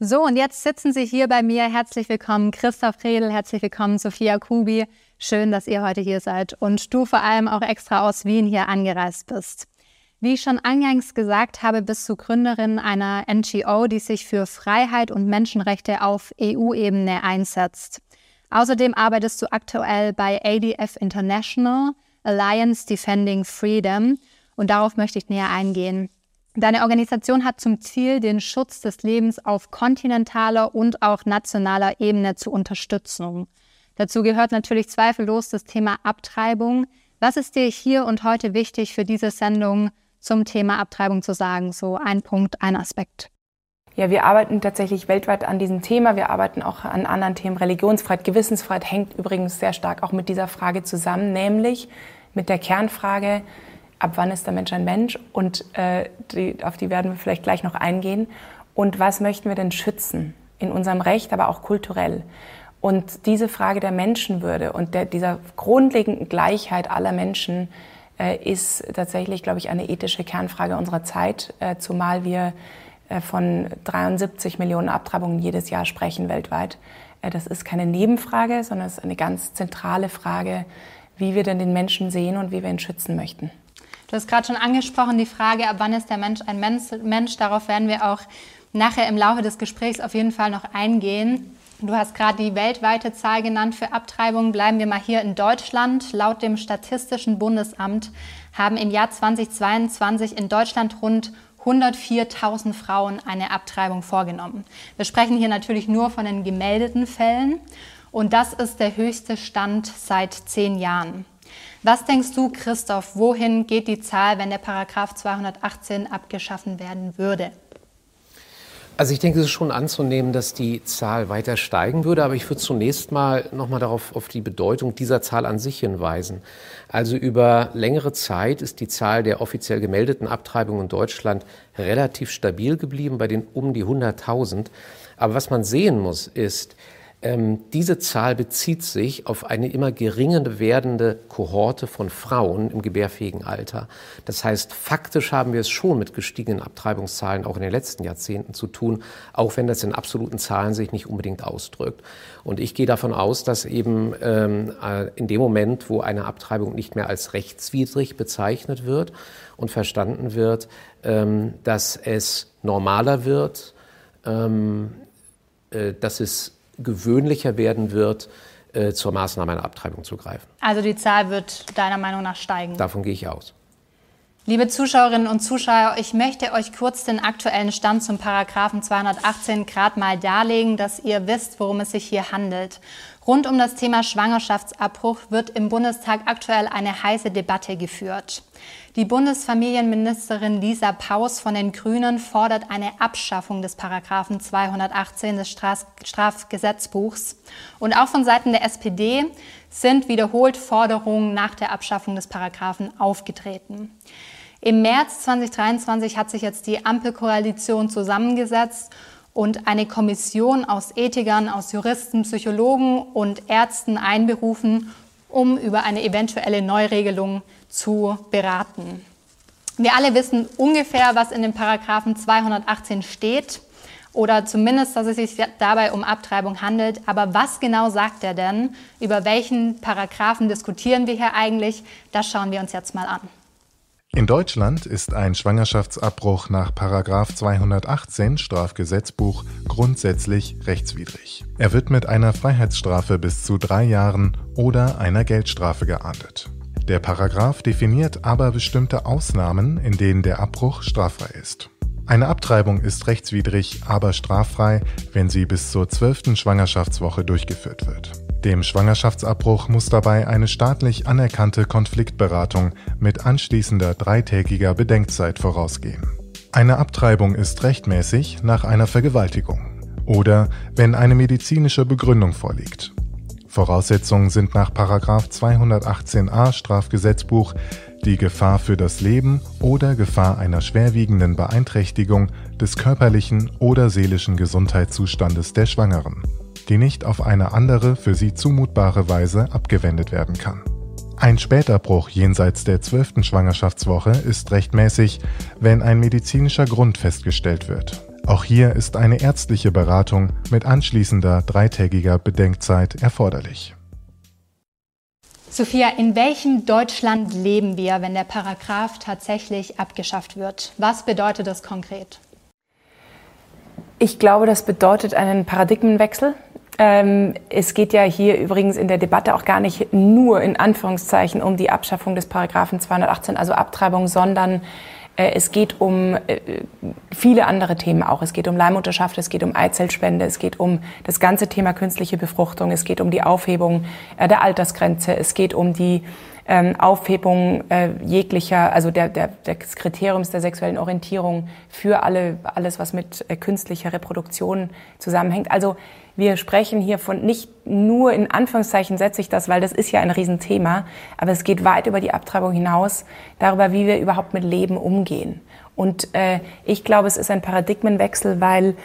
So, und jetzt sitzen Sie hier bei mir. Herzlich willkommen, Christoph Redel. Herzlich willkommen, Sophia Kubi. Schön, dass ihr heute hier seid und du vor allem auch extra aus Wien hier angereist bist. Wie ich schon eingangs gesagt habe, bist du Gründerin einer NGO, die sich für Freiheit und Menschenrechte auf EU-Ebene einsetzt. Außerdem arbeitest du aktuell bei ADF International, Alliance Defending Freedom, und darauf möchte ich näher eingehen. Deine Organisation hat zum Ziel, den Schutz des Lebens auf kontinentaler und auch nationaler Ebene zu unterstützen. Dazu gehört natürlich zweifellos das Thema Abtreibung. Was ist dir hier und heute wichtig für diese Sendung zum Thema Abtreibung zu sagen? So ein Punkt, ein Aspekt. Ja, wir arbeiten tatsächlich weltweit an diesem Thema. Wir arbeiten auch an anderen Themen. Religionsfreiheit, Gewissensfreiheit hängt übrigens sehr stark auch mit dieser Frage zusammen, nämlich mit der Kernfrage, ab wann ist der Mensch ein Mensch und äh, die, auf die werden wir vielleicht gleich noch eingehen. Und was möchten wir denn schützen in unserem Recht, aber auch kulturell? Und diese Frage der Menschenwürde und der, dieser grundlegenden Gleichheit aller Menschen äh, ist tatsächlich, glaube ich, eine ethische Kernfrage unserer Zeit, äh, zumal wir äh, von 73 Millionen Abtreibungen jedes Jahr sprechen weltweit. Äh, das ist keine Nebenfrage, sondern es ist eine ganz zentrale Frage, wie wir denn den Menschen sehen und wie wir ihn schützen möchten. Du hast gerade schon angesprochen, die Frage, ab wann ist der Mensch ein Mensch, Mensch. Darauf werden wir auch nachher im Laufe des Gesprächs auf jeden Fall noch eingehen. Du hast gerade die weltweite Zahl genannt für Abtreibungen. Bleiben wir mal hier in Deutschland. Laut dem Statistischen Bundesamt haben im Jahr 2022 in Deutschland rund 104.000 Frauen eine Abtreibung vorgenommen. Wir sprechen hier natürlich nur von den gemeldeten Fällen und das ist der höchste Stand seit zehn Jahren. Was denkst du, Christoph, wohin geht die Zahl, wenn der Paragraph 218 abgeschaffen werden würde? Also ich denke, es ist schon anzunehmen, dass die Zahl weiter steigen würde, aber ich würde zunächst mal nochmal darauf auf die Bedeutung dieser Zahl an sich hinweisen. Also über längere Zeit ist die Zahl der offiziell gemeldeten Abtreibungen in Deutschland relativ stabil geblieben bei den um die 100.000. Aber was man sehen muss, ist, ähm, diese Zahl bezieht sich auf eine immer geringer werdende Kohorte von Frauen im gebärfähigen Alter. Das heißt, faktisch haben wir es schon mit gestiegenen Abtreibungszahlen auch in den letzten Jahrzehnten zu tun, auch wenn das in absoluten Zahlen sich nicht unbedingt ausdrückt. Und ich gehe davon aus, dass eben ähm, äh, in dem Moment, wo eine Abtreibung nicht mehr als rechtswidrig bezeichnet wird und verstanden wird, ähm, dass es normaler wird, ähm, äh, dass es gewöhnlicher werden wird, äh, zur Maßnahme einer Abtreibung zu greifen. Also die Zahl wird deiner Meinung nach steigen? Davon gehe ich aus. Liebe Zuschauerinnen und Zuschauer, ich möchte euch kurz den aktuellen Stand zum Paragraphen 218 Grad mal darlegen, dass ihr wisst, worum es sich hier handelt. Rund um das Thema Schwangerschaftsabbruch wird im Bundestag aktuell eine heiße Debatte geführt. Die Bundesfamilienministerin Lisa Paus von den Grünen fordert eine Abschaffung des Paragraphen 218 des Strafgesetzbuchs. Und auch von Seiten der SPD sind wiederholt Forderungen nach der Abschaffung des Paragraphen aufgetreten. Im März 2023 hat sich jetzt die Ampelkoalition zusammengesetzt und eine Kommission aus Ethikern, aus Juristen, Psychologen und Ärzten einberufen, um über eine eventuelle Neuregelung zu beraten. Wir alle wissen ungefähr, was in dem Paragraphen 218 steht oder zumindest, dass es sich dabei um Abtreibung handelt. Aber was genau sagt er denn? Über welchen Paragraphen diskutieren wir hier eigentlich? Das schauen wir uns jetzt mal an. In Deutschland ist ein Schwangerschaftsabbruch nach 218 Strafgesetzbuch grundsätzlich rechtswidrig. Er wird mit einer Freiheitsstrafe bis zu drei Jahren oder einer Geldstrafe geahndet. Der Paragraph definiert aber bestimmte Ausnahmen, in denen der Abbruch straffrei ist. Eine Abtreibung ist rechtswidrig, aber straffrei, wenn sie bis zur zwölften Schwangerschaftswoche durchgeführt wird. Dem Schwangerschaftsabbruch muss dabei eine staatlich anerkannte Konfliktberatung mit anschließender dreitägiger Bedenkzeit vorausgehen. Eine Abtreibung ist rechtmäßig nach einer Vergewaltigung oder wenn eine medizinische Begründung vorliegt. Voraussetzungen sind nach 218a Strafgesetzbuch die Gefahr für das Leben oder Gefahr einer schwerwiegenden Beeinträchtigung des körperlichen oder seelischen Gesundheitszustandes der Schwangeren die nicht auf eine andere für sie zumutbare Weise abgewendet werden kann. Ein Späterbruch jenseits der zwölften Schwangerschaftswoche ist rechtmäßig, wenn ein medizinischer Grund festgestellt wird. Auch hier ist eine ärztliche Beratung mit anschließender dreitägiger Bedenkzeit erforderlich. Sophia, in welchem Deutschland leben wir, wenn der Paragraph tatsächlich abgeschafft wird? Was bedeutet das konkret? Ich glaube, das bedeutet einen Paradigmenwechsel. Ähm, es geht ja hier übrigens in der Debatte auch gar nicht nur in Anführungszeichen um die Abschaffung des Paragraphen 218, also Abtreibung, sondern äh, es geht um äh, viele andere Themen auch. Es geht um Leihmutterschaft, es geht um Eizellspende, es geht um das ganze Thema künstliche Befruchtung, es geht um die Aufhebung äh, der Altersgrenze, es geht um die ähm, Aufhebung jeglicher, also der, der, des Kriteriums der sexuellen Orientierung für alle, alles, was mit künstlicher Reproduktion zusammenhängt. Also wir sprechen hier von nicht nur in Anführungszeichen setze ich das, weil das ist ja ein Riesenthema, aber es geht weit über die Abtreibung hinaus, darüber, wie wir überhaupt mit Leben umgehen. Und äh, ich glaube, es ist ein Paradigmenwechsel, weil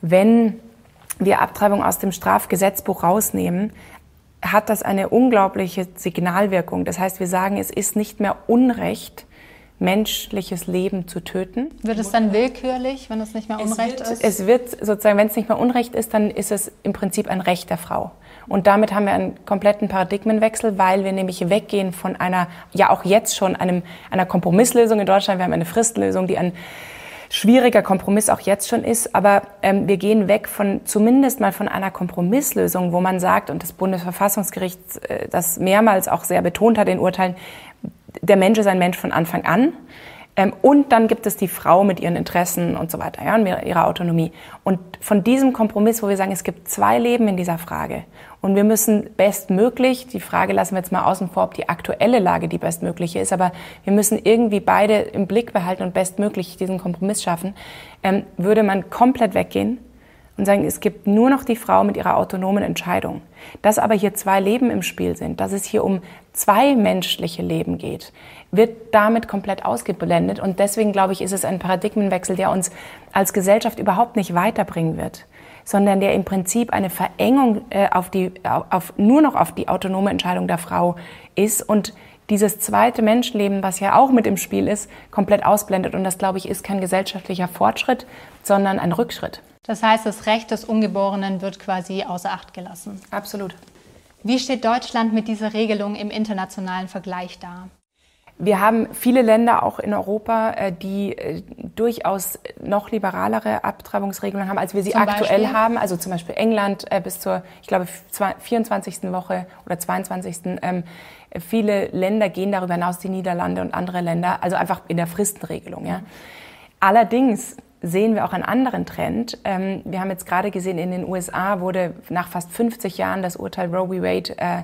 wenn wir Abtreibung aus dem Strafgesetzbuch rausnehmen, hat das eine unglaubliche Signalwirkung. Das heißt, wir sagen, es ist nicht mehr Unrecht, menschliches Leben zu töten. Wird es dann willkürlich, wenn es nicht mehr Unrecht es wird, ist? Es wird sozusagen, wenn es nicht mehr Unrecht ist, dann ist es im Prinzip ein Recht der Frau. Und damit haben wir einen kompletten Paradigmenwechsel, weil wir nämlich weggehen von einer, ja auch jetzt schon einem, einer Kompromisslösung in Deutschland. Wir haben eine Fristlösung, die ein schwieriger Kompromiss auch jetzt schon ist, aber ähm, wir gehen weg von zumindest mal von einer Kompromisslösung, wo man sagt, und das Bundesverfassungsgericht äh, das mehrmals auch sehr betont hat in Urteilen, der Mensch ist ein Mensch von Anfang an. Ähm, und dann gibt es die Frau mit ihren Interessen und so weiter, ja, und ihrer Autonomie. Und von diesem Kompromiss, wo wir sagen, es gibt zwei Leben in dieser Frage und wir müssen bestmöglich, die Frage lassen wir jetzt mal außen vor, ob die aktuelle Lage die bestmögliche ist, aber wir müssen irgendwie beide im Blick behalten und bestmöglich diesen Kompromiss schaffen, ähm, würde man komplett weggehen und sagen, es gibt nur noch die Frau mit ihrer autonomen Entscheidung. Dass aber hier zwei Leben im Spiel sind, dass es hier um zwei menschliche Leben geht, wird damit komplett ausgeblendet. Und deswegen, glaube ich, ist es ein Paradigmenwechsel, der uns als Gesellschaft überhaupt nicht weiterbringen wird, sondern der im Prinzip eine Verengung äh, auf die, auf, nur noch auf die autonome Entscheidung der Frau ist und dieses zweite Menschenleben, was ja auch mit im Spiel ist, komplett ausblendet. Und das, glaube ich, ist kein gesellschaftlicher Fortschritt, sondern ein Rückschritt. Das heißt, das Recht des Ungeborenen wird quasi außer Acht gelassen. Absolut. Wie steht Deutschland mit dieser Regelung im internationalen Vergleich da? Wir haben viele Länder auch in Europa, äh, die äh, durchaus noch liberalere Abtreibungsregelungen haben, als wir sie zum aktuell Beispiel? haben. Also zum Beispiel England äh, bis zur, ich glaube, 24. Woche oder 22. Ähm, viele Länder gehen darüber hinaus, die Niederlande und andere Länder, also einfach in der Fristenregelung. Ja. Allerdings sehen wir auch einen anderen Trend. Ähm, wir haben jetzt gerade gesehen, in den USA wurde nach fast 50 Jahren das Urteil Roe v. Wade äh,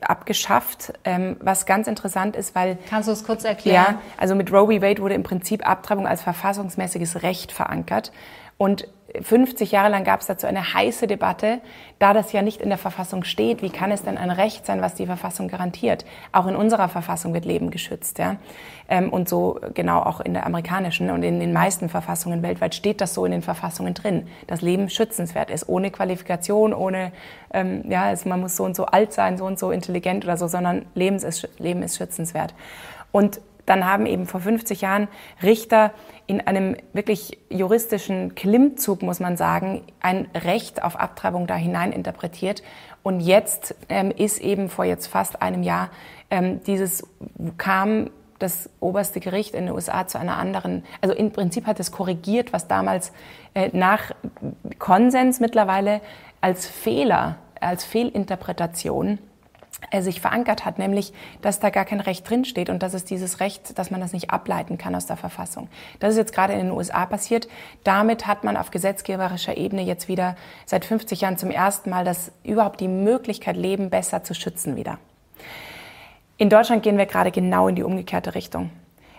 abgeschafft, ähm, was ganz interessant ist, weil... Kannst du es kurz erklären? Ja, also mit Roe v. Wade wurde im Prinzip Abtreibung als verfassungsmäßiges Recht verankert. Und 50 Jahre lang gab es dazu eine heiße Debatte. Da das ja nicht in der Verfassung steht, wie kann es denn ein Recht sein, was die Verfassung garantiert? Auch in unserer Verfassung wird Leben geschützt. Ja? Ähm, und so genau auch in der amerikanischen und in den meisten Verfassungen weltweit steht das so in den Verfassungen drin, dass Leben schützenswert ist, ohne Qualifikation, ohne, ähm, ja, also man muss so und so alt sein, so und so intelligent oder so, sondern Leben ist, Leben ist schützenswert. Und dann haben eben vor 50 Jahren Richter in einem wirklich juristischen Klimmzug, muss man sagen, ein Recht auf Abtreibung da hinein interpretiert. Und jetzt ähm, ist eben vor jetzt fast einem Jahr ähm, dieses kam das oberste Gericht in den USA zu einer anderen, also im Prinzip hat es korrigiert, was damals äh, nach Konsens mittlerweile als Fehler, als Fehlinterpretation er sich verankert hat, nämlich, dass da gar kein Recht drinsteht und dass es dieses Recht, dass man das nicht ableiten kann aus der Verfassung. Das ist jetzt gerade in den USA passiert. Damit hat man auf gesetzgeberischer Ebene jetzt wieder seit 50 Jahren zum ersten Mal das überhaupt die Möglichkeit, Leben besser zu schützen wieder. In Deutschland gehen wir gerade genau in die umgekehrte Richtung.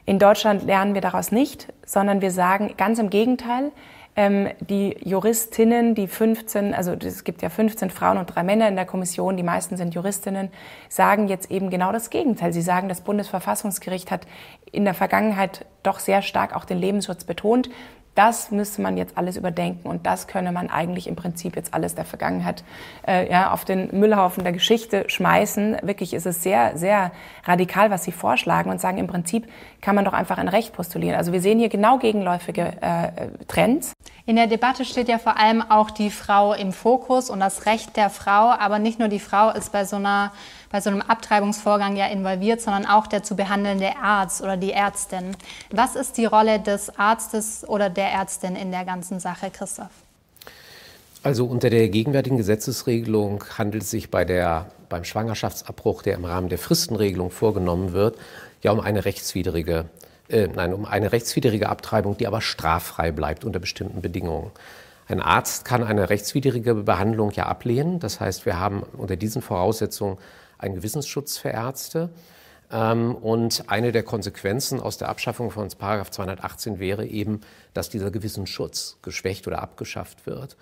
In Deutschland lernen wir daraus nicht, sondern wir sagen ganz im Gegenteil, ähm, die Juristinnen, die 15, also es gibt ja 15 Frauen und drei Männer in der Kommission, die meisten sind Juristinnen, sagen jetzt eben genau das Gegenteil. Sie sagen, das Bundesverfassungsgericht hat in der Vergangenheit doch sehr stark auch den Lebensschutz betont. Das müsste man jetzt alles überdenken und das könne man eigentlich im Prinzip jetzt alles der Vergangenheit äh, ja, auf den Müllhaufen der Geschichte schmeißen. Wirklich ist es sehr, sehr radikal, was Sie vorschlagen und sagen, im Prinzip kann man doch einfach ein Recht postulieren. Also wir sehen hier genau gegenläufige äh, Trends. In der Debatte steht ja vor allem auch die Frau im Fokus und das Recht der Frau. Aber nicht nur die Frau ist bei so, einer, bei so einem Abtreibungsvorgang ja involviert, sondern auch der zu behandelnde Arzt oder die Ärztin. Was ist die Rolle des Arztes oder der Ärztin in der ganzen Sache, Christoph? Also unter der gegenwärtigen Gesetzesregelung handelt es sich bei der, beim Schwangerschaftsabbruch, der im Rahmen der Fristenregelung vorgenommen wird, ja um eine rechtswidrige äh, nein, um eine rechtswidrige Abtreibung, die aber straffrei bleibt unter bestimmten Bedingungen. Ein Arzt kann eine rechtswidrige Behandlung ja ablehnen. Das heißt, wir haben unter diesen Voraussetzungen einen Gewissensschutz für Ärzte. Ähm, und eine der Konsequenzen aus der Abschaffung von 218 wäre eben, dass dieser Gewissensschutz geschwächt oder abgeschafft wird.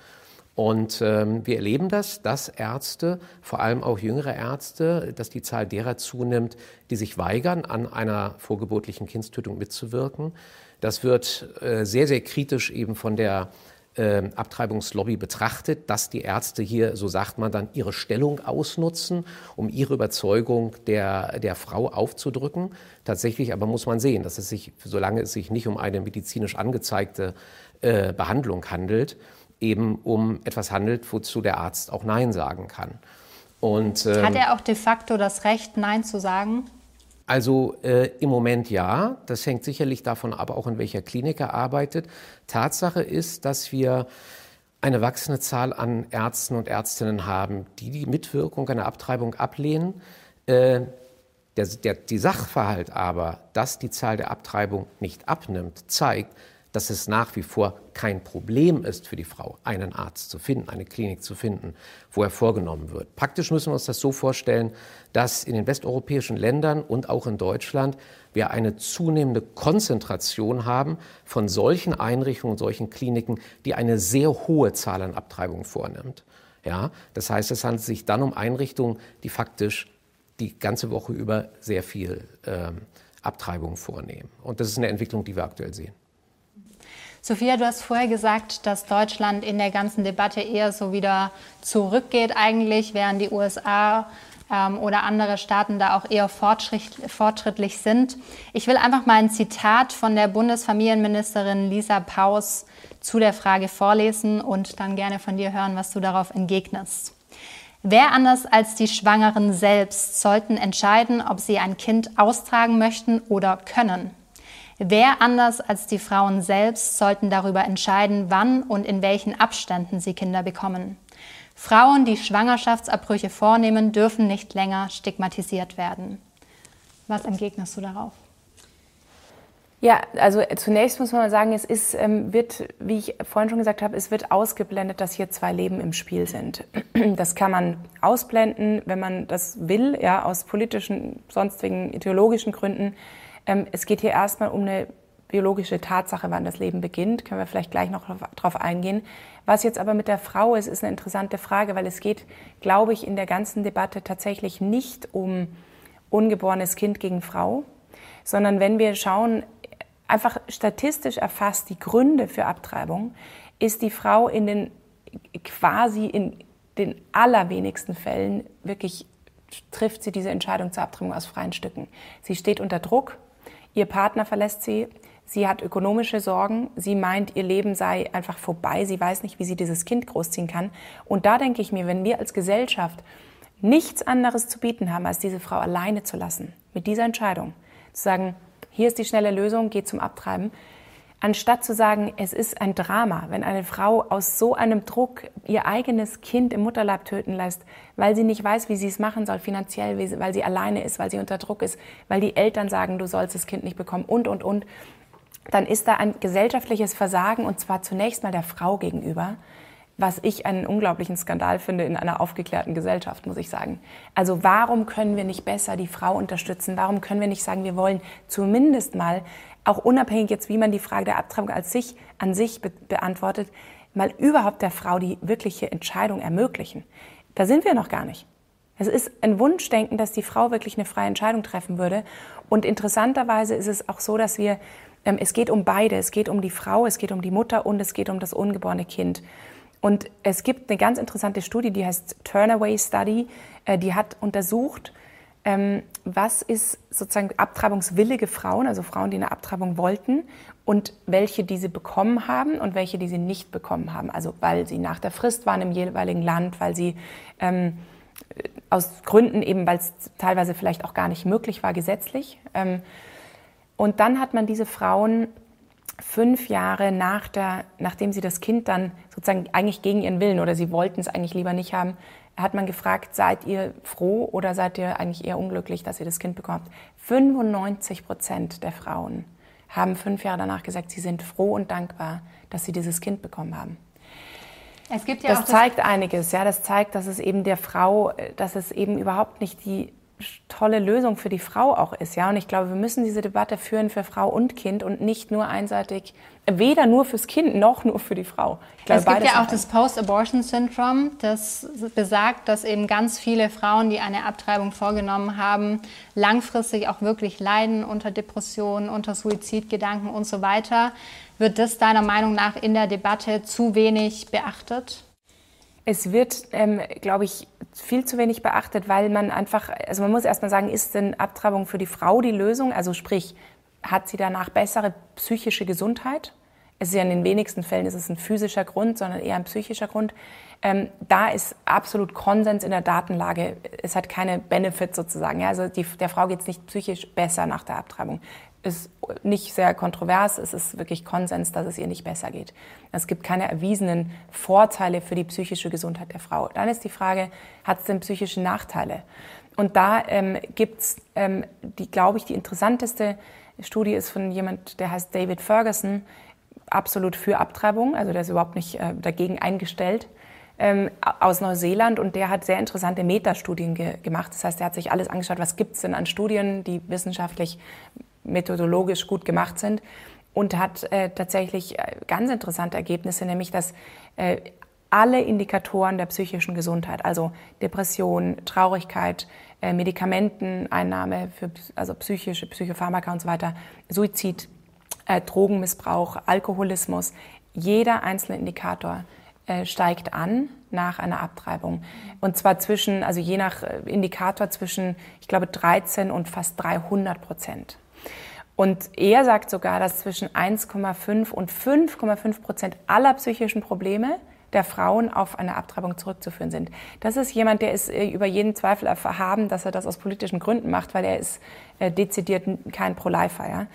Und ähm, wir erleben das, dass Ärzte, vor allem auch jüngere Ärzte, dass die Zahl derer zunimmt, die sich weigern, an einer vorgeburtlichen Kindstötung mitzuwirken. Das wird äh, sehr, sehr kritisch eben von der äh, Abtreibungslobby betrachtet, dass die Ärzte hier, so sagt man dann, ihre Stellung ausnutzen, um ihre Überzeugung der, der Frau aufzudrücken. Tatsächlich aber muss man sehen, dass es sich, solange es sich nicht um eine medizinisch angezeigte äh, Behandlung handelt, eben um etwas handelt, wozu der Arzt auch Nein sagen kann. Und, ähm, Hat er auch de facto das Recht, Nein zu sagen? Also äh, im Moment ja. Das hängt sicherlich davon ab, auch in welcher Klinik er arbeitet. Tatsache ist, dass wir eine wachsende Zahl an Ärzten und Ärztinnen haben, die die Mitwirkung einer Abtreibung ablehnen. Äh, der, der, die Sachverhalt aber, dass die Zahl der Abtreibung nicht abnimmt, zeigt, dass es nach wie vor kein Problem ist für die Frau, einen Arzt zu finden, eine Klinik zu finden, wo er vorgenommen wird. Praktisch müssen wir uns das so vorstellen, dass in den westeuropäischen Ländern und auch in Deutschland wir eine zunehmende Konzentration haben von solchen Einrichtungen, solchen Kliniken, die eine sehr hohe Zahl an Abtreibungen vornimmt. Ja, das heißt, es handelt sich dann um Einrichtungen, die faktisch die ganze Woche über sehr viel ähm, Abtreibungen vornehmen. Und das ist eine Entwicklung, die wir aktuell sehen. Sophia, du hast vorher gesagt, dass Deutschland in der ganzen Debatte eher so wieder zurückgeht eigentlich, während die USA ähm, oder andere Staaten da auch eher fortschrittlich sind. Ich will einfach mal ein Zitat von der Bundesfamilienministerin Lisa Paus zu der Frage vorlesen und dann gerne von dir hören, was du darauf entgegnest. Wer anders als die Schwangeren selbst sollten entscheiden, ob sie ein Kind austragen möchten oder können. Wer anders als die Frauen selbst sollten darüber entscheiden, wann und in welchen Abständen sie Kinder bekommen. Frauen, die Schwangerschaftsabbrüche vornehmen, dürfen nicht länger stigmatisiert werden. Was entgegnest du darauf? Ja, also zunächst muss man sagen, es ist, ähm, wird, wie ich vorhin schon gesagt habe, es wird ausgeblendet, dass hier zwei Leben im Spiel sind. Das kann man ausblenden, wenn man das will, ja, aus politischen, sonstigen, ideologischen Gründen. Ähm, es geht hier erstmal um eine biologische Tatsache, wann das Leben beginnt. Können wir vielleicht gleich noch darauf eingehen. Was jetzt aber mit der Frau ist, ist eine interessante Frage, weil es geht, glaube ich, in der ganzen Debatte tatsächlich nicht um ungeborenes Kind gegen Frau, sondern wenn wir schauen, einfach statistisch erfasst, die Gründe für Abtreibung, ist die Frau in den quasi in den allerwenigsten Fällen wirklich trifft sie diese Entscheidung zur Abtreibung aus freien Stücken. Sie steht unter Druck, Ihr Partner verlässt sie. Sie hat ökonomische Sorgen. Sie meint, ihr Leben sei einfach vorbei. Sie weiß nicht, wie sie dieses Kind großziehen kann. Und da denke ich mir, wenn wir als Gesellschaft nichts anderes zu bieten haben, als diese Frau alleine zu lassen, mit dieser Entscheidung, zu sagen, hier ist die schnelle Lösung, geht zum Abtreiben, anstatt zu sagen, es ist ein Drama, wenn eine Frau aus so einem Druck ihr eigenes Kind im Mutterleib töten lässt, weil sie nicht weiß, wie sie es machen soll finanziell, weil sie alleine ist, weil sie unter Druck ist, weil die Eltern sagen, du sollst das Kind nicht bekommen und, und, und, dann ist da ein gesellschaftliches Versagen und zwar zunächst mal der Frau gegenüber, was ich einen unglaublichen Skandal finde in einer aufgeklärten Gesellschaft, muss ich sagen. Also warum können wir nicht besser die Frau unterstützen? Warum können wir nicht sagen, wir wollen zumindest mal auch unabhängig jetzt, wie man die Frage der Abtreibung als sich, an sich be beantwortet, mal überhaupt der Frau die wirkliche Entscheidung ermöglichen. Da sind wir noch gar nicht. Es ist ein Wunschdenken, dass die Frau wirklich eine freie Entscheidung treffen würde. Und interessanterweise ist es auch so, dass wir, ähm, es geht um beide. Es geht um die Frau, es geht um die Mutter und es geht um das ungeborene Kind. Und es gibt eine ganz interessante Studie, die heißt Turnaway Study. Äh, die hat untersucht, ähm, was ist sozusagen abtreibungswillige Frauen, also Frauen, die eine Abtreibung wollten und welche diese bekommen haben und welche die sie nicht bekommen haben. Also weil sie nach der Frist waren im jeweiligen Land, weil sie ähm, aus Gründen eben, weil es teilweise vielleicht auch gar nicht möglich war gesetzlich. Ähm, und dann hat man diese Frauen fünf Jahre nach der, nachdem sie das Kind dann sozusagen eigentlich gegen ihren Willen oder sie wollten es eigentlich lieber nicht haben, hat man gefragt, seid ihr froh oder seid ihr eigentlich eher unglücklich, dass ihr das Kind bekommt? 95 Prozent der Frauen haben fünf Jahre danach gesagt, sie sind froh und dankbar, dass sie dieses Kind bekommen haben. Es gibt ja das zeigt das einiges, ja, das zeigt, dass es eben der Frau, dass es eben überhaupt nicht die tolle Lösung für die Frau auch ist. Ja? Und ich glaube, wir müssen diese Debatte führen für Frau und Kind und nicht nur einseitig, weder nur fürs Kind noch nur für die Frau. Glaube, es gibt ja auch das Post-Abortion-Syndrom, das besagt, dass eben ganz viele Frauen, die eine Abtreibung vorgenommen haben, langfristig auch wirklich leiden unter Depressionen, unter Suizidgedanken und so weiter. Wird das deiner Meinung nach in der Debatte zu wenig beachtet? Es wird, ähm, glaube ich, viel zu wenig beachtet, weil man einfach, also man muss erstmal sagen, ist denn Abtreibung für die Frau die Lösung? Also sprich, hat sie danach bessere psychische Gesundheit? Es ist ja in den wenigsten Fällen ist es ein physischer Grund, sondern eher ein psychischer Grund. Ähm, da ist absolut Konsens in der Datenlage. Es hat keine Benefits sozusagen. Ja? Also die, der Frau geht es nicht psychisch besser nach der Abtreibung ist nicht sehr kontrovers. Es ist wirklich Konsens, dass es ihr nicht besser geht. Es gibt keine erwiesenen Vorteile für die psychische Gesundheit der Frau. Dann ist die Frage, hat es denn psychische Nachteile? Und da ähm, es, ähm, glaube ich, die interessanteste Studie ist von jemand, der heißt David Ferguson, absolut für Abtreibung, also der ist überhaupt nicht äh, dagegen eingestellt, ähm, aus Neuseeland und der hat sehr interessante Metastudien ge gemacht. Das heißt, er hat sich alles angeschaut, was gibt es denn an Studien, die wissenschaftlich methodologisch gut gemacht sind und hat äh, tatsächlich äh, ganz interessante Ergebnisse, nämlich dass äh, alle Indikatoren der psychischen Gesundheit, also Depression, Traurigkeit, äh, Medikamenteneinnahme für also psychische Psychopharmaka und so weiter, Suizid, äh, Drogenmissbrauch, Alkoholismus, jeder einzelne Indikator äh, steigt an nach einer Abtreibung. Und zwar zwischen, also je nach Indikator zwischen, ich glaube, 13 und fast 300 Prozent. Und er sagt sogar, dass zwischen 1,5 und 5,5 Prozent aller psychischen Probleme der Frauen auf eine Abtreibung zurückzuführen sind. Das ist jemand, der ist äh, über jeden Zweifel erhaben, dass er das aus politischen Gründen macht, weil er ist äh, dezidiert kein Pro-Lifer. Ja?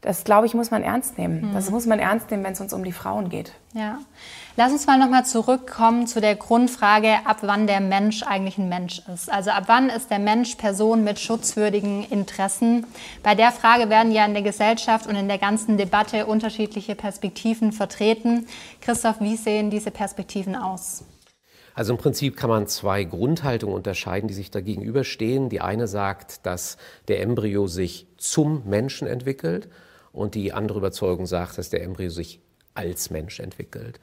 Das, glaube ich, muss man ernst nehmen. Mhm. Das muss man ernst nehmen, wenn es uns um die Frauen geht. Ja. Lass uns mal nochmal zurückkommen zu der Grundfrage, ab wann der Mensch eigentlich ein Mensch ist. Also ab wann ist der Mensch Person mit schutzwürdigen Interessen? Bei der Frage werden ja in der Gesellschaft und in der ganzen Debatte unterschiedliche Perspektiven vertreten. Christoph, wie sehen diese Perspektiven aus? Also im Prinzip kann man zwei Grundhaltungen unterscheiden, die sich da gegenüberstehen. Die eine sagt, dass der Embryo sich zum Menschen entwickelt und die andere Überzeugung sagt, dass der Embryo sich als Mensch entwickelt.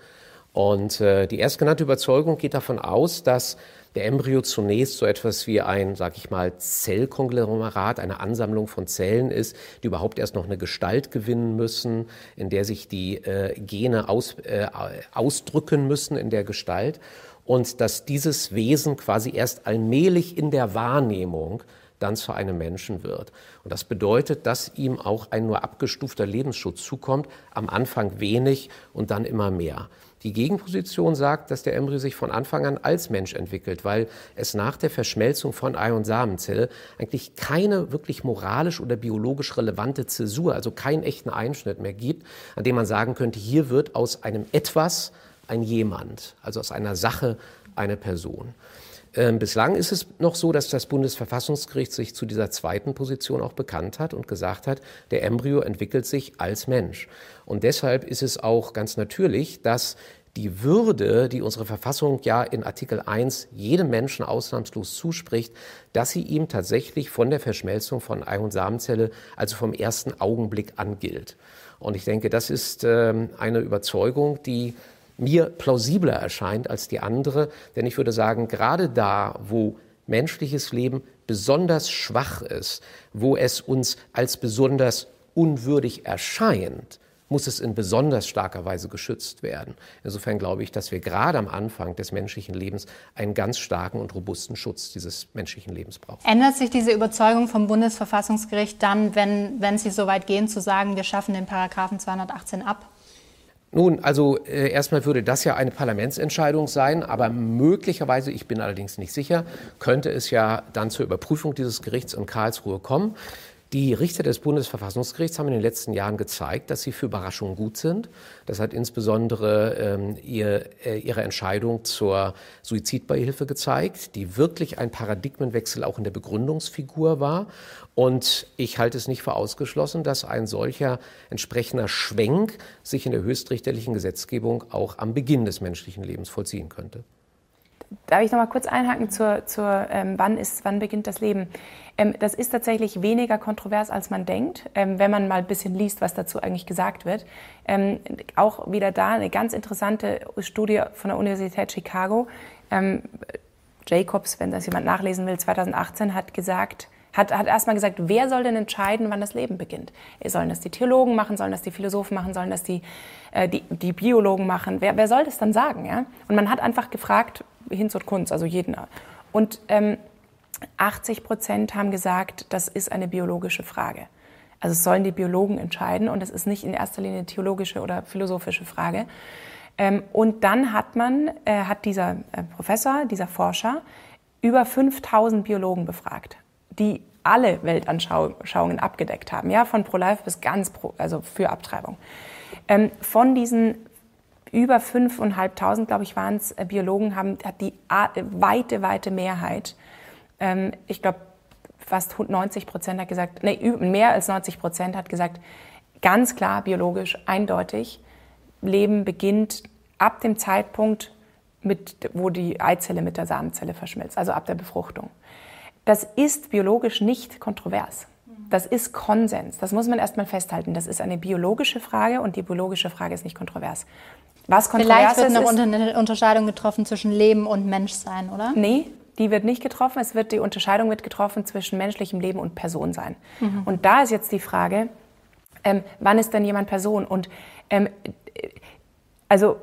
Und äh, die erstgenannte Überzeugung geht davon aus, dass der Embryo zunächst so etwas wie ein, sag ich mal, Zellkonglomerat, eine Ansammlung von Zellen ist, die überhaupt erst noch eine Gestalt gewinnen müssen, in der sich die äh, Gene aus, äh, ausdrücken müssen in der Gestalt und dass dieses Wesen quasi erst allmählich in der Wahrnehmung dann zu einem Menschen wird. Und das bedeutet, dass ihm auch ein nur abgestufter Lebensschutz zukommt, am Anfang wenig und dann immer mehr. Die Gegenposition sagt, dass der Embryo sich von Anfang an als Mensch entwickelt, weil es nach der Verschmelzung von Ei- und Samenzelle eigentlich keine wirklich moralisch oder biologisch relevante Zäsur, also keinen echten Einschnitt mehr gibt, an dem man sagen könnte, hier wird aus einem Etwas ein Jemand, also aus einer Sache eine Person. Ähm, bislang ist es noch so, dass das Bundesverfassungsgericht sich zu dieser zweiten Position auch bekannt hat und gesagt hat, der Embryo entwickelt sich als Mensch. Und deshalb ist es auch ganz natürlich, dass die Würde, die unsere Verfassung ja in Artikel 1 jedem Menschen ausnahmslos zuspricht, dass sie ihm tatsächlich von der Verschmelzung von Ei- und Samenzelle, also vom ersten Augenblick an gilt. Und ich denke, das ist ähm, eine Überzeugung, die mir plausibler erscheint als die andere. Denn ich würde sagen, gerade da, wo menschliches Leben besonders schwach ist, wo es uns als besonders unwürdig erscheint, muss es in besonders starker Weise geschützt werden. Insofern glaube ich, dass wir gerade am Anfang des menschlichen Lebens einen ganz starken und robusten Schutz dieses menschlichen Lebens brauchen. Ändert sich diese Überzeugung vom Bundesverfassungsgericht dann, wenn, wenn Sie so weit gehen, zu sagen, wir schaffen den Paragraphen 218 ab? Nun, also äh, erstmal würde das ja eine Parlamentsentscheidung sein, aber möglicherweise, ich bin allerdings nicht sicher, könnte es ja dann zur Überprüfung dieses Gerichts in Karlsruhe kommen. Die Richter des Bundesverfassungsgerichts haben in den letzten Jahren gezeigt, dass sie für Überraschungen gut sind. Das hat insbesondere ähm, ihr, äh, ihre Entscheidung zur Suizidbeihilfe gezeigt, die wirklich ein Paradigmenwechsel auch in der Begründungsfigur war. Und ich halte es nicht für ausgeschlossen, dass ein solcher entsprechender Schwenk sich in der höchstrichterlichen Gesetzgebung auch am Beginn des menschlichen Lebens vollziehen könnte. Darf ich noch mal kurz einhaken zur, zur ähm, wann, ist, wann beginnt das Leben? Ähm, das ist tatsächlich weniger kontrovers, als man denkt, ähm, wenn man mal ein bisschen liest, was dazu eigentlich gesagt wird. Ähm, auch wieder da eine ganz interessante Studie von der Universität Chicago. Ähm, Jacobs, wenn das jemand nachlesen will, 2018 hat gesagt, hat, hat erstmal gesagt, wer soll denn entscheiden, wann das Leben beginnt? Sollen das die Theologen machen, sollen das die Philosophen machen, sollen das die, äh, die, die Biologen machen? Wer, wer soll das dann sagen? Ja? Und man hat einfach gefragt, Hinz und Kunz, also jeden. Und ähm, 80 Prozent haben gesagt, das ist eine biologische Frage. Also es sollen die Biologen entscheiden und es ist nicht in erster Linie eine theologische oder philosophische Frage. Ähm, und dann hat man, äh, hat dieser äh, Professor, dieser Forscher, über 5000 Biologen befragt, die alle Weltanschauungen abgedeckt haben, ja, von Pro-Life bis ganz pro, also für Abtreibung. Ähm, von diesen über 5.500, glaube ich, waren es, äh, Biologen haben, hat die weite, weite Mehrheit, ähm, ich glaube, fast 90 Prozent hat gesagt, nee, mehr als 90 Prozent hat gesagt, ganz klar, biologisch, eindeutig, Leben beginnt ab dem Zeitpunkt, mit, wo die Eizelle mit der Samenzelle verschmilzt, also ab der Befruchtung. Das ist biologisch nicht kontrovers. Das ist Konsens. Das muss man erstmal festhalten. Das ist eine biologische Frage und die biologische Frage ist nicht kontrovers. Was kontrovers Vielleicht wird noch eine Unterscheidung getroffen zwischen Leben und Menschsein, oder? Nee, die wird nicht getroffen. Es wird die Unterscheidung wird getroffen zwischen menschlichem Leben und Personsein. Mhm. Und da ist jetzt die Frage, ähm, wann ist denn jemand Person? Und ähm, also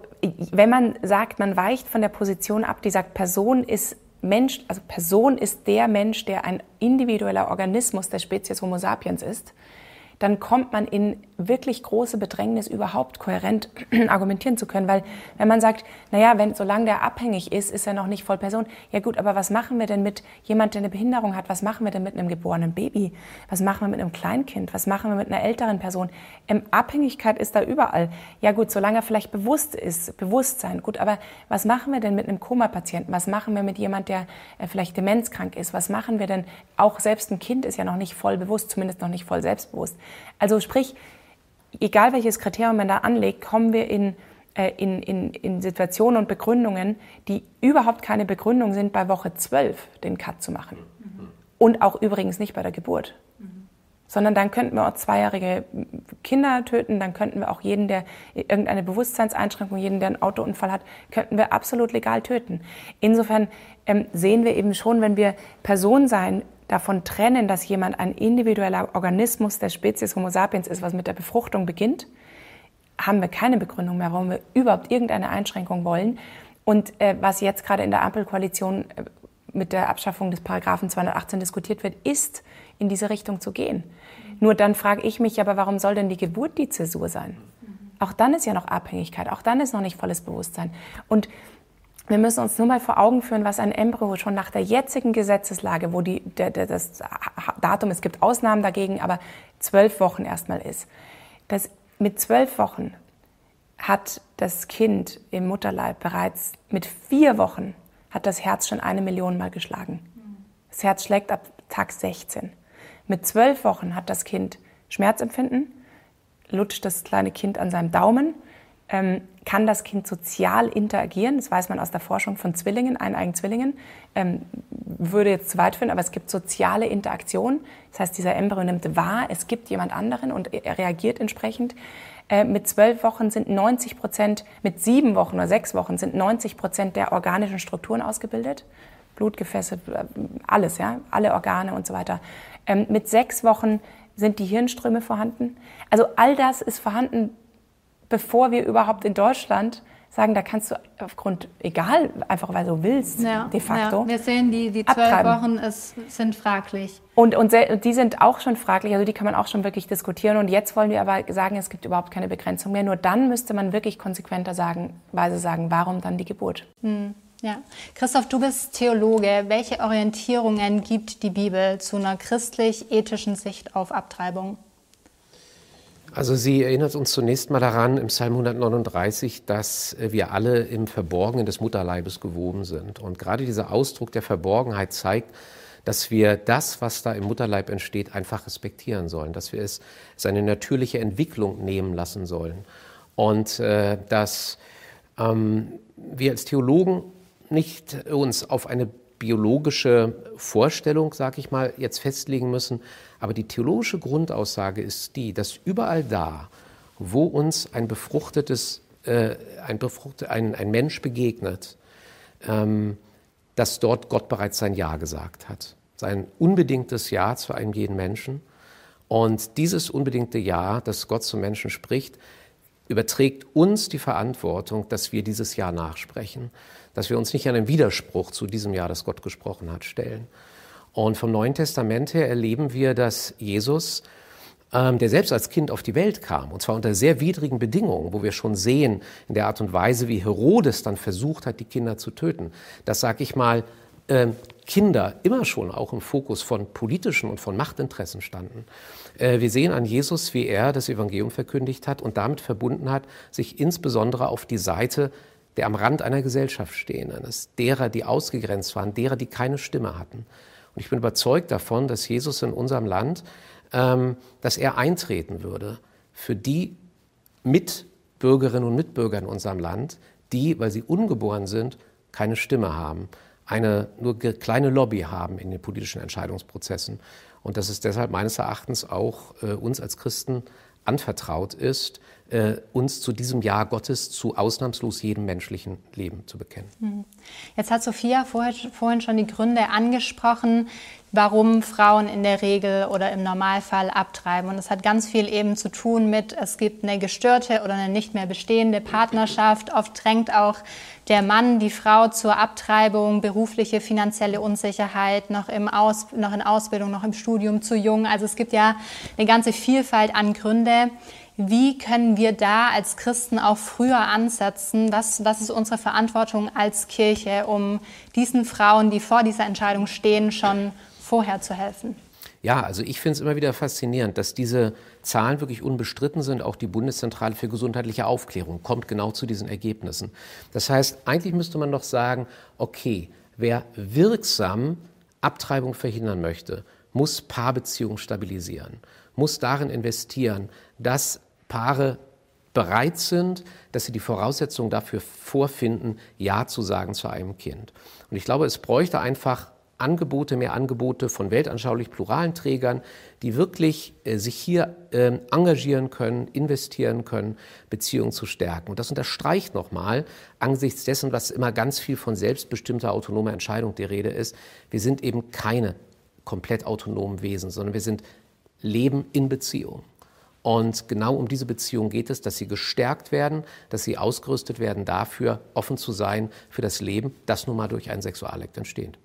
wenn man sagt, man weicht von der Position ab, die sagt, Person ist Mensch, also Person ist der Mensch, der ein individueller Organismus der Spezies Homo sapiens ist, dann kommt man in wirklich große Bedrängnis, überhaupt kohärent argumentieren zu können. Weil wenn man sagt, naja, wenn, solange der abhängig ist, ist er noch nicht voll Person. Ja gut, aber was machen wir denn mit jemand, der eine Behinderung hat? Was machen wir denn mit einem geborenen Baby? Was machen wir mit einem Kleinkind? Was machen wir mit einer älteren Person? Ähm, Abhängigkeit ist da überall. Ja gut, solange er vielleicht bewusst ist, Bewusstsein. Gut, aber was machen wir denn mit einem Koma-Patienten? Was machen wir mit jemand, der äh, vielleicht demenzkrank ist? Was machen wir denn? Auch selbst ein Kind ist ja noch nicht voll bewusst, zumindest noch nicht voll selbstbewusst. Also sprich, egal welches Kriterium man da anlegt, kommen wir in, äh, in, in, in Situationen und Begründungen, die überhaupt keine Begründung sind, bei Woche 12 den Cut zu machen. Mhm. Und auch übrigens nicht bei der Geburt. Mhm. Sondern dann könnten wir auch zweijährige Kinder töten, dann könnten wir auch jeden, der irgendeine Bewusstseinseinschränkung, jeden, der einen Autounfall hat, könnten wir absolut legal töten. Insofern ähm, sehen wir eben schon, wenn wir Person sein davon trennen, dass jemand ein individueller Organismus der Spezies Homo sapiens ist, was mit der Befruchtung beginnt, haben wir keine Begründung mehr, warum wir überhaupt irgendeine Einschränkung wollen. Und äh, was jetzt gerade in der Ampelkoalition äh, mit der Abschaffung des Paragraphen 218 diskutiert wird, ist, in diese Richtung zu gehen. Nur dann frage ich mich aber, warum soll denn die Geburt die Zäsur sein? Auch dann ist ja noch Abhängigkeit, auch dann ist noch nicht volles Bewusstsein. Und wir müssen uns nur mal vor Augen führen, was ein Embryo schon nach der jetzigen Gesetzeslage, wo die, der, der, das Datum, es gibt Ausnahmen dagegen, aber zwölf Wochen erstmal ist. Das, mit zwölf Wochen hat das Kind im Mutterleib bereits mit vier Wochen hat das Herz schon eine Million Mal geschlagen. Das Herz schlägt ab Tag 16. Mit zwölf Wochen hat das Kind Schmerzempfinden, lutscht das kleine Kind an seinem Daumen ähm, kann das Kind sozial interagieren. Das weiß man aus der Forschung von Zwillingen, eineigen Zwillingen. Ähm, würde jetzt zu weit führen, aber es gibt soziale Interaktion. Das heißt, dieser Embryo nimmt wahr, es gibt jemand anderen und er reagiert entsprechend. Äh, mit zwölf Wochen sind 90 Prozent, mit sieben Wochen oder sechs Wochen sind 90 Prozent der organischen Strukturen ausgebildet. Blutgefäße, äh, alles, ja, alle Organe und so weiter. Ähm, mit sechs Wochen sind die Hirnströme vorhanden. Also all das ist vorhanden bevor wir überhaupt in Deutschland sagen, da kannst du aufgrund, egal, einfach weil du willst, ja, de facto. Ja. Wir sehen, die, die zwölf. Wochen ist, sind fraglich. Und, und die sind auch schon fraglich, also die kann man auch schon wirklich diskutieren. Und jetzt wollen wir aber sagen, es gibt überhaupt keine Begrenzung mehr. Nur dann müsste man wirklich konsequenter sagen, weise sagen, warum dann die Geburt? Hm. Ja. Christoph, du bist Theologe. Welche Orientierungen gibt die Bibel zu einer christlich-ethischen Sicht auf Abtreibung? Also sie erinnert uns zunächst mal daran im Psalm 139, dass wir alle im Verborgenen des Mutterleibes gewoben sind. Und gerade dieser Ausdruck der Verborgenheit zeigt, dass wir das, was da im Mutterleib entsteht, einfach respektieren sollen, dass wir es seine natürliche Entwicklung nehmen lassen sollen. Und äh, dass ähm, wir als Theologen nicht uns auf eine biologische Vorstellung, sage ich mal, jetzt festlegen müssen. Aber die theologische Grundaussage ist die, dass überall da, wo uns ein befruchtetes, äh, ein, befruchtet, ein, ein Mensch begegnet, ähm, dass dort Gott bereits sein Ja gesagt hat. Sein unbedingtes Ja zu einem jeden Menschen. Und dieses unbedingte Ja, das Gott zum Menschen spricht, überträgt uns die Verantwortung, dass wir dieses Ja nachsprechen dass wir uns nicht an den Widerspruch zu diesem Jahr, das Gott gesprochen hat, stellen. Und vom Neuen Testament her erleben wir, dass Jesus, ähm, der selbst als Kind auf die Welt kam, und zwar unter sehr widrigen Bedingungen, wo wir schon sehen, in der Art und Weise, wie Herodes dann versucht hat, die Kinder zu töten, dass, sag ich mal, äh, Kinder immer schon auch im Fokus von politischen und von Machtinteressen standen. Äh, wir sehen an Jesus, wie er das Evangelium verkündigt hat und damit verbunden hat, sich insbesondere auf die Seite der am Rand einer Gesellschaft stehen, eines derer, die ausgegrenzt waren, derer, die keine Stimme hatten. Und ich bin überzeugt davon, dass Jesus in unserem Land, ähm, dass er eintreten würde für die Mitbürgerinnen und Mitbürger in unserem Land, die, weil sie ungeboren sind, keine Stimme haben, eine nur kleine Lobby haben in den politischen Entscheidungsprozessen. Und dass es deshalb meines Erachtens auch äh, uns als Christen anvertraut ist, äh, uns zu diesem Jahr Gottes zu ausnahmslos jedem menschlichen Leben zu bekennen. Hm. Jetzt hat Sophia vorher, vorhin schon die Gründe angesprochen, warum Frauen in der Regel oder im Normalfall abtreiben. Und es hat ganz viel eben zu tun mit, es gibt eine gestörte oder eine nicht mehr bestehende Partnerschaft. Oft drängt auch der Mann die Frau zur Abtreibung, berufliche, finanzielle Unsicherheit, noch, im Aus, noch in Ausbildung, noch im Studium, zu jung. Also es gibt ja eine ganze Vielfalt an Gründe. Wie können wir da als Christen auch früher ansetzen? Was, was ist unsere Verantwortung als Kirche, um diesen Frauen, die vor dieser Entscheidung stehen, schon vorher zu helfen? Ja, also ich finde es immer wieder faszinierend, dass diese Zahlen wirklich unbestritten sind. Auch die Bundeszentrale für gesundheitliche Aufklärung kommt genau zu diesen Ergebnissen. Das heißt, eigentlich müsste man doch sagen, okay, wer wirksam Abtreibung verhindern möchte, muss Paarbeziehungen stabilisieren, muss darin investieren, dass Paare bereit sind, dass sie die Voraussetzungen dafür vorfinden, Ja zu sagen zu einem Kind. Und ich glaube, es bräuchte einfach Angebote, mehr Angebote von weltanschaulich pluralen Trägern, die wirklich äh, sich hier äh, engagieren können, investieren können, Beziehungen zu stärken. Und das unterstreicht nochmal, angesichts dessen, was immer ganz viel von selbstbestimmter autonomer Entscheidung die Rede ist, wir sind eben keine komplett autonomen Wesen, sondern wir sind Leben in Beziehung. Und genau um diese Beziehung geht es, dass sie gestärkt werden, dass sie ausgerüstet werden dafür, offen zu sein für das Leben, das nun mal durch einen Sexualakt entsteht.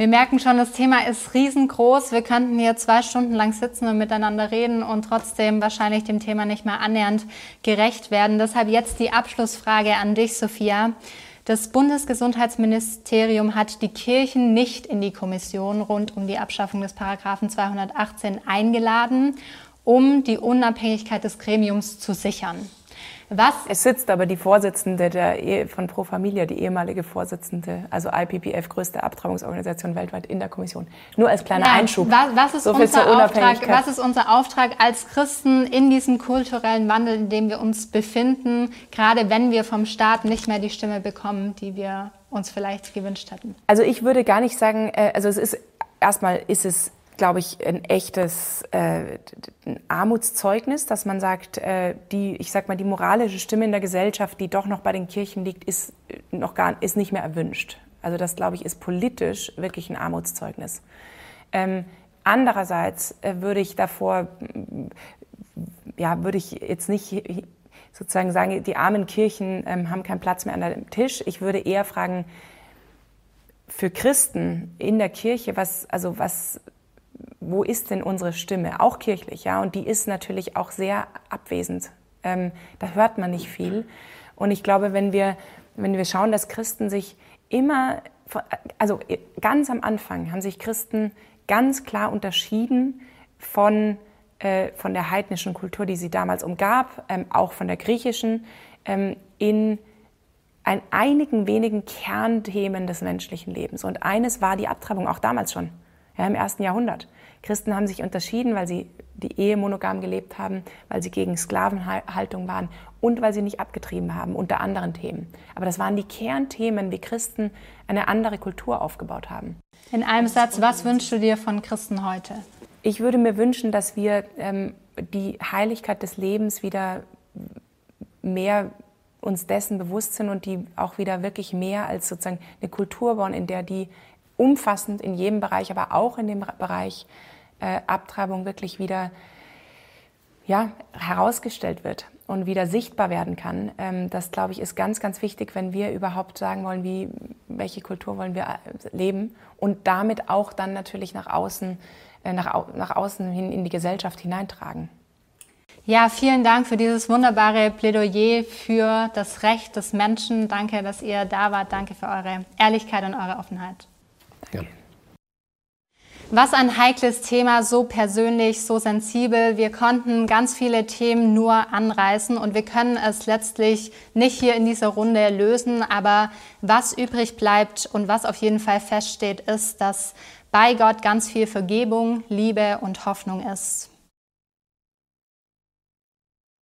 Wir merken schon, das Thema ist riesengroß. Wir könnten hier zwei Stunden lang sitzen und miteinander reden und trotzdem wahrscheinlich dem Thema nicht mehr annähernd gerecht werden. Deshalb jetzt die Abschlussfrage an dich, Sophia. Das Bundesgesundheitsministerium hat die Kirchen nicht in die Kommission rund um die Abschaffung des Paragraphen 218 eingeladen um die Unabhängigkeit des Gremiums zu sichern. Was? Es sitzt aber die Vorsitzende der Ehe von Pro Familia, die ehemalige Vorsitzende, also IPPF, größte Abtreibungsorganisation weltweit in der Kommission. Nur als kleiner ja, Einschub. Was, was, ist so unser Auftrag, was ist unser Auftrag als Christen in diesem kulturellen Wandel, in dem wir uns befinden, gerade wenn wir vom Staat nicht mehr die Stimme bekommen, die wir uns vielleicht gewünscht hätten? Also ich würde gar nicht sagen, äh, also es ist erstmal ist es glaube ich, ein echtes äh, ein Armutszeugnis, dass man sagt, äh, die, ich sag mal, die moralische Stimme in der Gesellschaft, die doch noch bei den Kirchen liegt, ist noch gar ist nicht mehr erwünscht. Also das, glaube ich, ist politisch wirklich ein Armutszeugnis. Ähm, andererseits äh, würde ich davor, ja, würde ich jetzt nicht sozusagen sagen, die armen Kirchen ähm, haben keinen Platz mehr an dem Tisch. Ich würde eher fragen, für Christen in der Kirche, was, also was, wo ist denn unsere Stimme? Auch kirchlich, ja. Und die ist natürlich auch sehr abwesend. Ähm, da hört man nicht viel. Und ich glaube, wenn wir, wenn wir schauen, dass Christen sich immer, also ganz am Anfang haben sich Christen ganz klar unterschieden von, äh, von der heidnischen Kultur, die sie damals umgab, ähm, auch von der griechischen, ähm, in ein, einigen wenigen Kernthemen des menschlichen Lebens. Und eines war die Abtreibung, auch damals schon, ja, im ersten Jahrhundert. Christen haben sich unterschieden, weil sie die Ehe monogam gelebt haben, weil sie gegen Sklavenhaltung waren und weil sie nicht abgetrieben haben, unter anderen Themen. Aber das waren die Kernthemen, wie Christen eine andere Kultur aufgebaut haben. In einem Satz, was wünschst du dir von Christen heute? Ich würde mir wünschen, dass wir ähm, die Heiligkeit des Lebens wieder mehr uns dessen bewusst sind und die auch wieder wirklich mehr als sozusagen eine Kultur bauen, in der die umfassend in jedem Bereich, aber auch in dem Bereich äh, Abtreibung wirklich wieder ja, herausgestellt wird und wieder sichtbar werden kann. Ähm, das, glaube ich, ist ganz, ganz wichtig, wenn wir überhaupt sagen wollen, wie, welche Kultur wollen wir äh, leben und damit auch dann natürlich nach außen, äh, nach, nach außen hin in die Gesellschaft hineintragen. Ja, vielen Dank für dieses wunderbare Plädoyer für das Recht des Menschen. Danke, dass ihr da wart. Danke für eure Ehrlichkeit und eure Offenheit. Danke. Was ein heikles Thema, so persönlich, so sensibel. Wir konnten ganz viele Themen nur anreißen und wir können es letztlich nicht hier in dieser Runde lösen. Aber was übrig bleibt und was auf jeden Fall feststeht, ist, dass bei Gott ganz viel Vergebung, Liebe und Hoffnung ist.